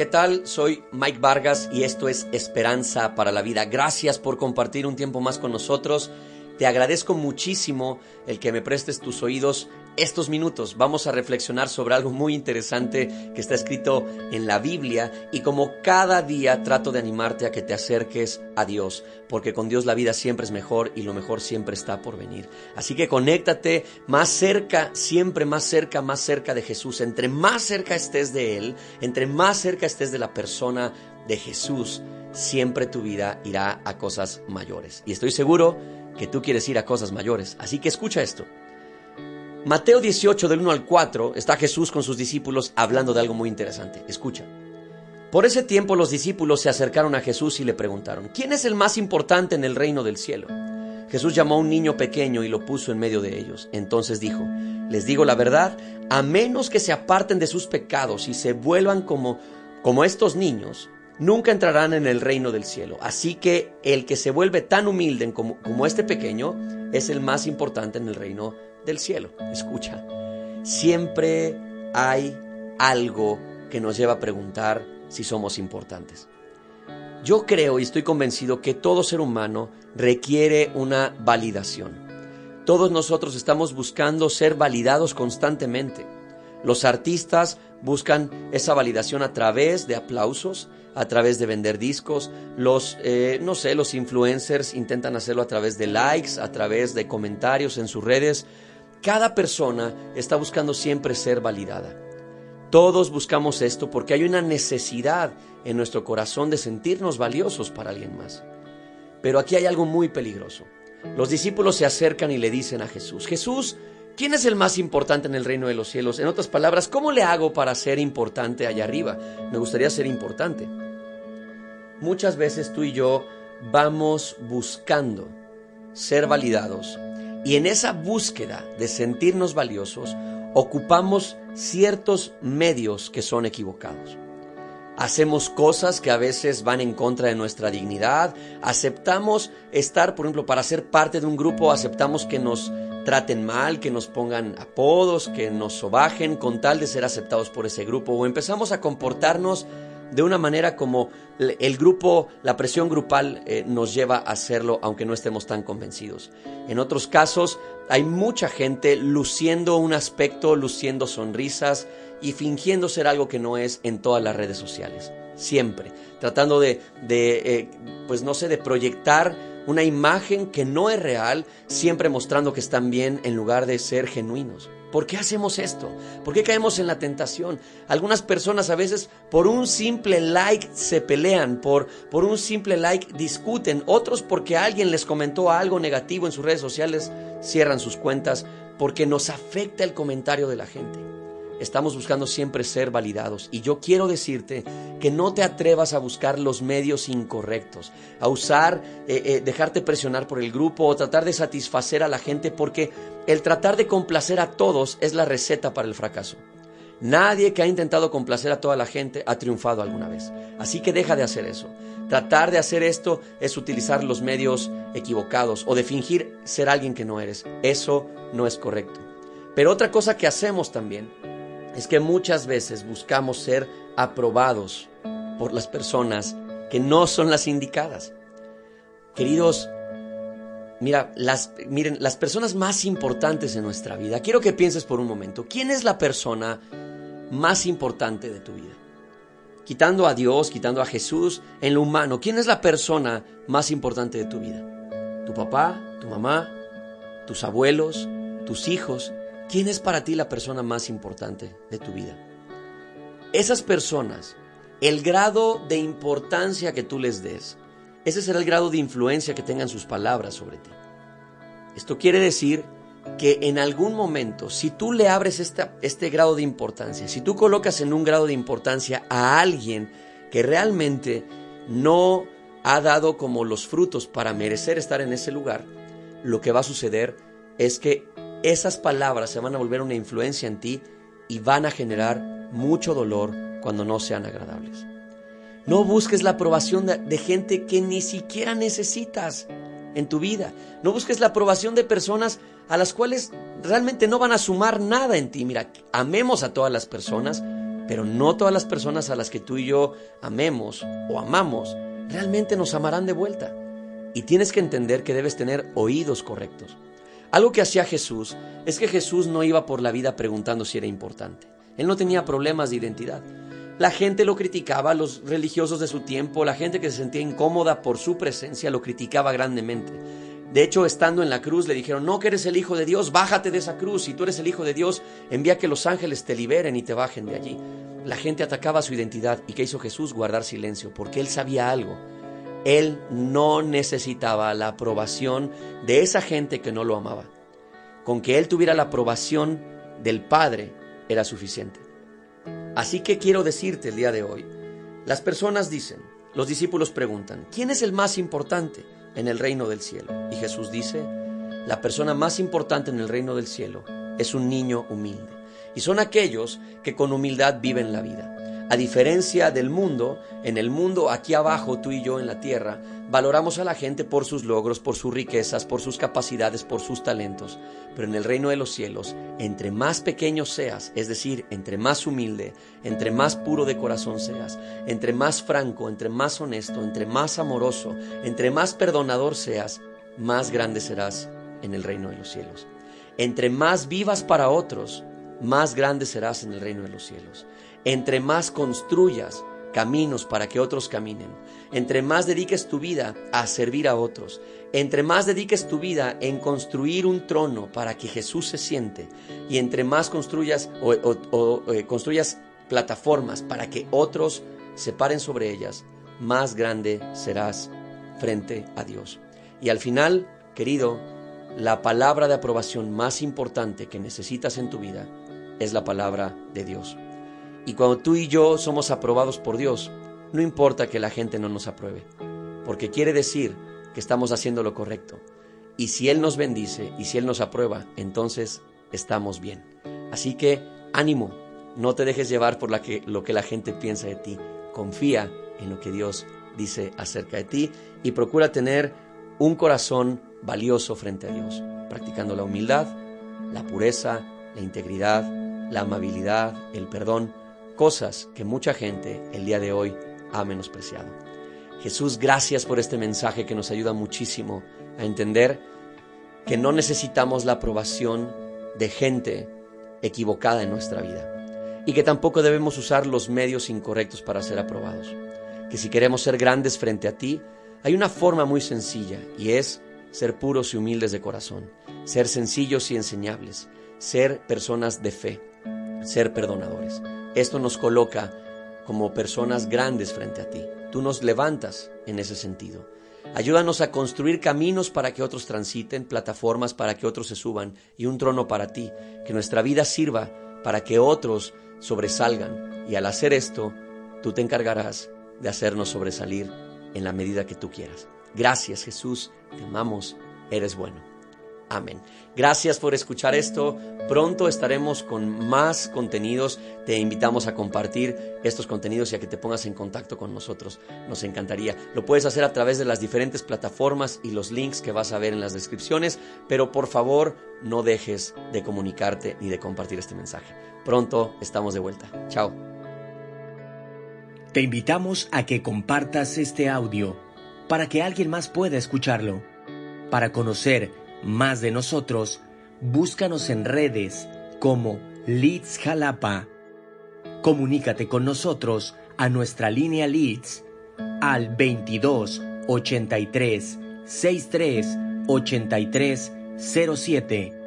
¿Qué tal? Soy Mike Vargas y esto es Esperanza para la Vida. Gracias por compartir un tiempo más con nosotros. Te agradezco muchísimo el que me prestes tus oídos estos minutos. Vamos a reflexionar sobre algo muy interesante que está escrito en la Biblia y como cada día trato de animarte a que te acerques a Dios, porque con Dios la vida siempre es mejor y lo mejor siempre está por venir. Así que conéctate más cerca, siempre más cerca, más cerca de Jesús. Entre más cerca estés de Él, entre más cerca estés de la persona de Jesús, siempre tu vida irá a cosas mayores. Y estoy seguro que tú quieres ir a cosas mayores. Así que escucha esto. Mateo 18 del 1 al 4 está Jesús con sus discípulos hablando de algo muy interesante. Escucha. Por ese tiempo los discípulos se acercaron a Jesús y le preguntaron, ¿quién es el más importante en el reino del cielo? Jesús llamó a un niño pequeño y lo puso en medio de ellos. Entonces dijo, les digo la verdad, a menos que se aparten de sus pecados y se vuelvan como, como estos niños, nunca entrarán en el reino del cielo. Así que el que se vuelve tan humilde como, este pequeño es el más importante en el reino del cielo. Escucha, siempre hay algo que nos lleva a preguntar si somos importantes. Yo creo y estoy convencido que todo ser humano requiere una validación. Todos nosotros estamos buscando ser validados constantemente. Los artistas buscan esa validación a través de aplausos, a través de vender discos. Los, eh, no sé, los influencers intentan hacerlo a través de likes, a través de comentarios en sus redes. Cada persona está buscando siempre ser validada. Todos buscamos esto porque hay una necesidad en nuestro corazón de sentirnos valiosos para alguien más. Pero aquí hay algo muy peligroso. Los discípulos se acercan y le dicen a Jesús, Jesús, ¿quién es el más importante en el reino de los cielos? En otras palabras, ¿cómo le hago para ser importante allá arriba? Me gustaría ser importante. Muchas veces tú y yo vamos buscando ser validados y en esa búsqueda de sentirnos valiosos ocupamos ciertos medios que son equivocados. Hacemos cosas que a veces van en contra de nuestra dignidad. Aceptamos estar, por ejemplo, para ser parte de un grupo, aceptamos que nos traten mal, que nos pongan apodos, que nos sobajen con tal de ser aceptados por ese grupo. O empezamos a comportarnos de una manera como el grupo, la presión grupal eh, nos lleva a hacerlo aunque no estemos tan convencidos. En otros casos hay mucha gente luciendo un aspecto, luciendo sonrisas y fingiendo ser algo que no es en todas las redes sociales. Siempre, tratando de, eh, pues no sé, de proyectar una imagen que no es real, siempre mostrando que están bien en lugar de ser genuinos. ¿Por qué hacemos esto? ¿Por qué caemos en la tentación? Algunas personas a veces por un simple like se pelean, por, por un simple like discuten, otros porque alguien les comentó algo negativo en sus redes sociales cierran sus cuentas porque nos afecta el comentario de la gente estamos buscando siempre ser validados. Y yo quiero decirte que no te atrevas a buscar los medios incorrectos, a usar, eh, eh, dejarte presionar por el grupo o tratar de satisfacer a la gente, porque el tratar de complacer a todos es la receta para el fracaso. Nadie que ha intentado complacer a toda la gente ha triunfado alguna vez. Así que deja de hacer eso. Tratar de hacer esto es utilizar los medios equivocados o de fingir ser alguien que no eres. Eso no es correcto. Pero otra cosa que hacemos también es que muchas veces buscamos ser aprobados por las personas que no son las indicadas. Queridos, mira, las, miren, las personas más importantes en nuestra vida, quiero que pienses por un momento, ¿quién es la persona más importante de tu vida? Quitando a Dios, quitando a Jesús, en lo humano, ¿quién es la persona más importante de tu vida? ¿Tu papá, tu mamá, tus abuelos, tus hijos? ¿Quién es para ti la persona más importante de tu vida? Esas personas, el grado de importancia que tú les des, ese será el grado de influencia que tengan sus palabras sobre ti. Esto quiere decir que en algún momento, si tú le abres este grado de importancia, si tú colocas en un grado de importancia a alguien que realmente no ha dado como los frutos para merecer estar en ese lugar, lo que va a suceder es que esas palabras se van a volver una influencia en ti y van a generar mucho dolor cuando no sean agradables. No busques la aprobación de, gente que ni siquiera necesitas en tu vida. No busques la aprobación de personas a las cuales realmente no van a sumar nada en ti. Mira, amemos a todas las personas, pero no todas las personas a las que tú y yo amemos o amamos realmente nos amarán de vuelta. Y tienes que entender que debes tener oídos correctos. Algo que hacía Jesús es que Jesús no iba por la vida preguntando si era importante. Él no tenía problemas de identidad. La gente lo criticaba, los religiosos de su tiempo, la gente que se sentía incómoda por su presencia lo criticaba grandemente. De hecho, estando en la cruz, le dijeron, no que eres el Hijo de Dios, bájate de esa cruz. Si tú eres el Hijo de Dios, envía que los ángeles te liberen y te bajen de allí. La gente atacaba su identidad. ¿Y qué hizo Jesús? Guardar silencio, porque él sabía algo. Él no necesitaba la aprobación de esa gente que no lo amaba. Con que él tuviera la aprobación del Padre era suficiente. Así que quiero decirte el día de hoy, las personas dicen, los discípulos preguntan, ¿quién es el más importante? en el reino del cielo. Y Jesús dice, la persona más importante en el reino del cielo es un niño humilde. Y son aquellos que con humildad viven la vida. A diferencia del mundo, en el mundo aquí abajo, tú y yo en la tierra, valoramos a la gente por sus logros, por sus riquezas, por sus capacidades, por sus talentos. Pero en el reino de los cielos, entre más pequeño seas, es decir, entre más humilde, entre más puro de corazón seas, entre más franco, entre más honesto, entre más amoroso, entre más perdonador seas, más grande serás en el reino de los cielos. Entre más vivas para otros, más grande serás en el reino de los cielos. Entre más construyas caminos para que otros caminen, entre más dediques tu vida a servir a otros, entre más dediques tu vida en construir un trono para que Jesús se siente, y entre más construyas o, eh, construyas plataformas para que otros se paren sobre ellas, más grande serás frente a Dios. Y al final, querido, la palabra de aprobación más importante que necesitas en tu vida es la palabra de Dios. Y cuando tú y yo somos aprobados por Dios, no importa que la gente no nos apruebe, porque quiere decir que estamos haciendo lo correcto. Y si Él nos bendice y si Él nos aprueba, entonces estamos bien. Así que ánimo, no te dejes llevar por lo que la gente piensa de ti. Confía en lo que Dios dice acerca de ti y procura tener un corazón valioso frente a Dios, practicando la humildad, la pureza, la integridad, la amabilidad, el perdón, cosas que mucha gente el día de hoy ha menospreciado. Jesús, gracias por este mensaje que nos ayuda muchísimo a entender que no necesitamos la aprobación de gente equivocada en nuestra vida y que tampoco debemos usar los medios incorrectos para ser aprobados. Que si queremos ser grandes frente a ti, hay una forma muy sencilla y es ser puros y humildes de corazón, ser sencillos y enseñables, ser personas de fe, ser perdonadores. Esto nos coloca como personas grandes frente a ti. Tú nos levantas en ese sentido. Ayúdanos a construir caminos para que otros transiten, plataformas para que otros se suban y un trono para ti. Que nuestra vida sirva para que otros sobresalgan. Y al hacer esto, tú te encargarás de hacernos sobresalir en la medida que tú quieras. Gracias Jesús, te amamos, eres bueno. Amén. Gracias por escuchar esto. Pronto estaremos con más contenidos. Te invitamos a compartir estos contenidos y a que te pongas en contacto con nosotros. Nos encantaría. Lo puedes hacer a través de las diferentes plataformas y los links que vas a ver en las descripciones, pero por favor no dejes de comunicarte ni de compartir este mensaje. Pronto estamos de vuelta. Chao. Te invitamos a que compartas este audio para que alguien más pueda escucharlo. Para conocer más de nosotros, búscanos en redes como Leeds Jalapa. Comunícate con nosotros a nuestra línea Leeds al 22 83 63 83 07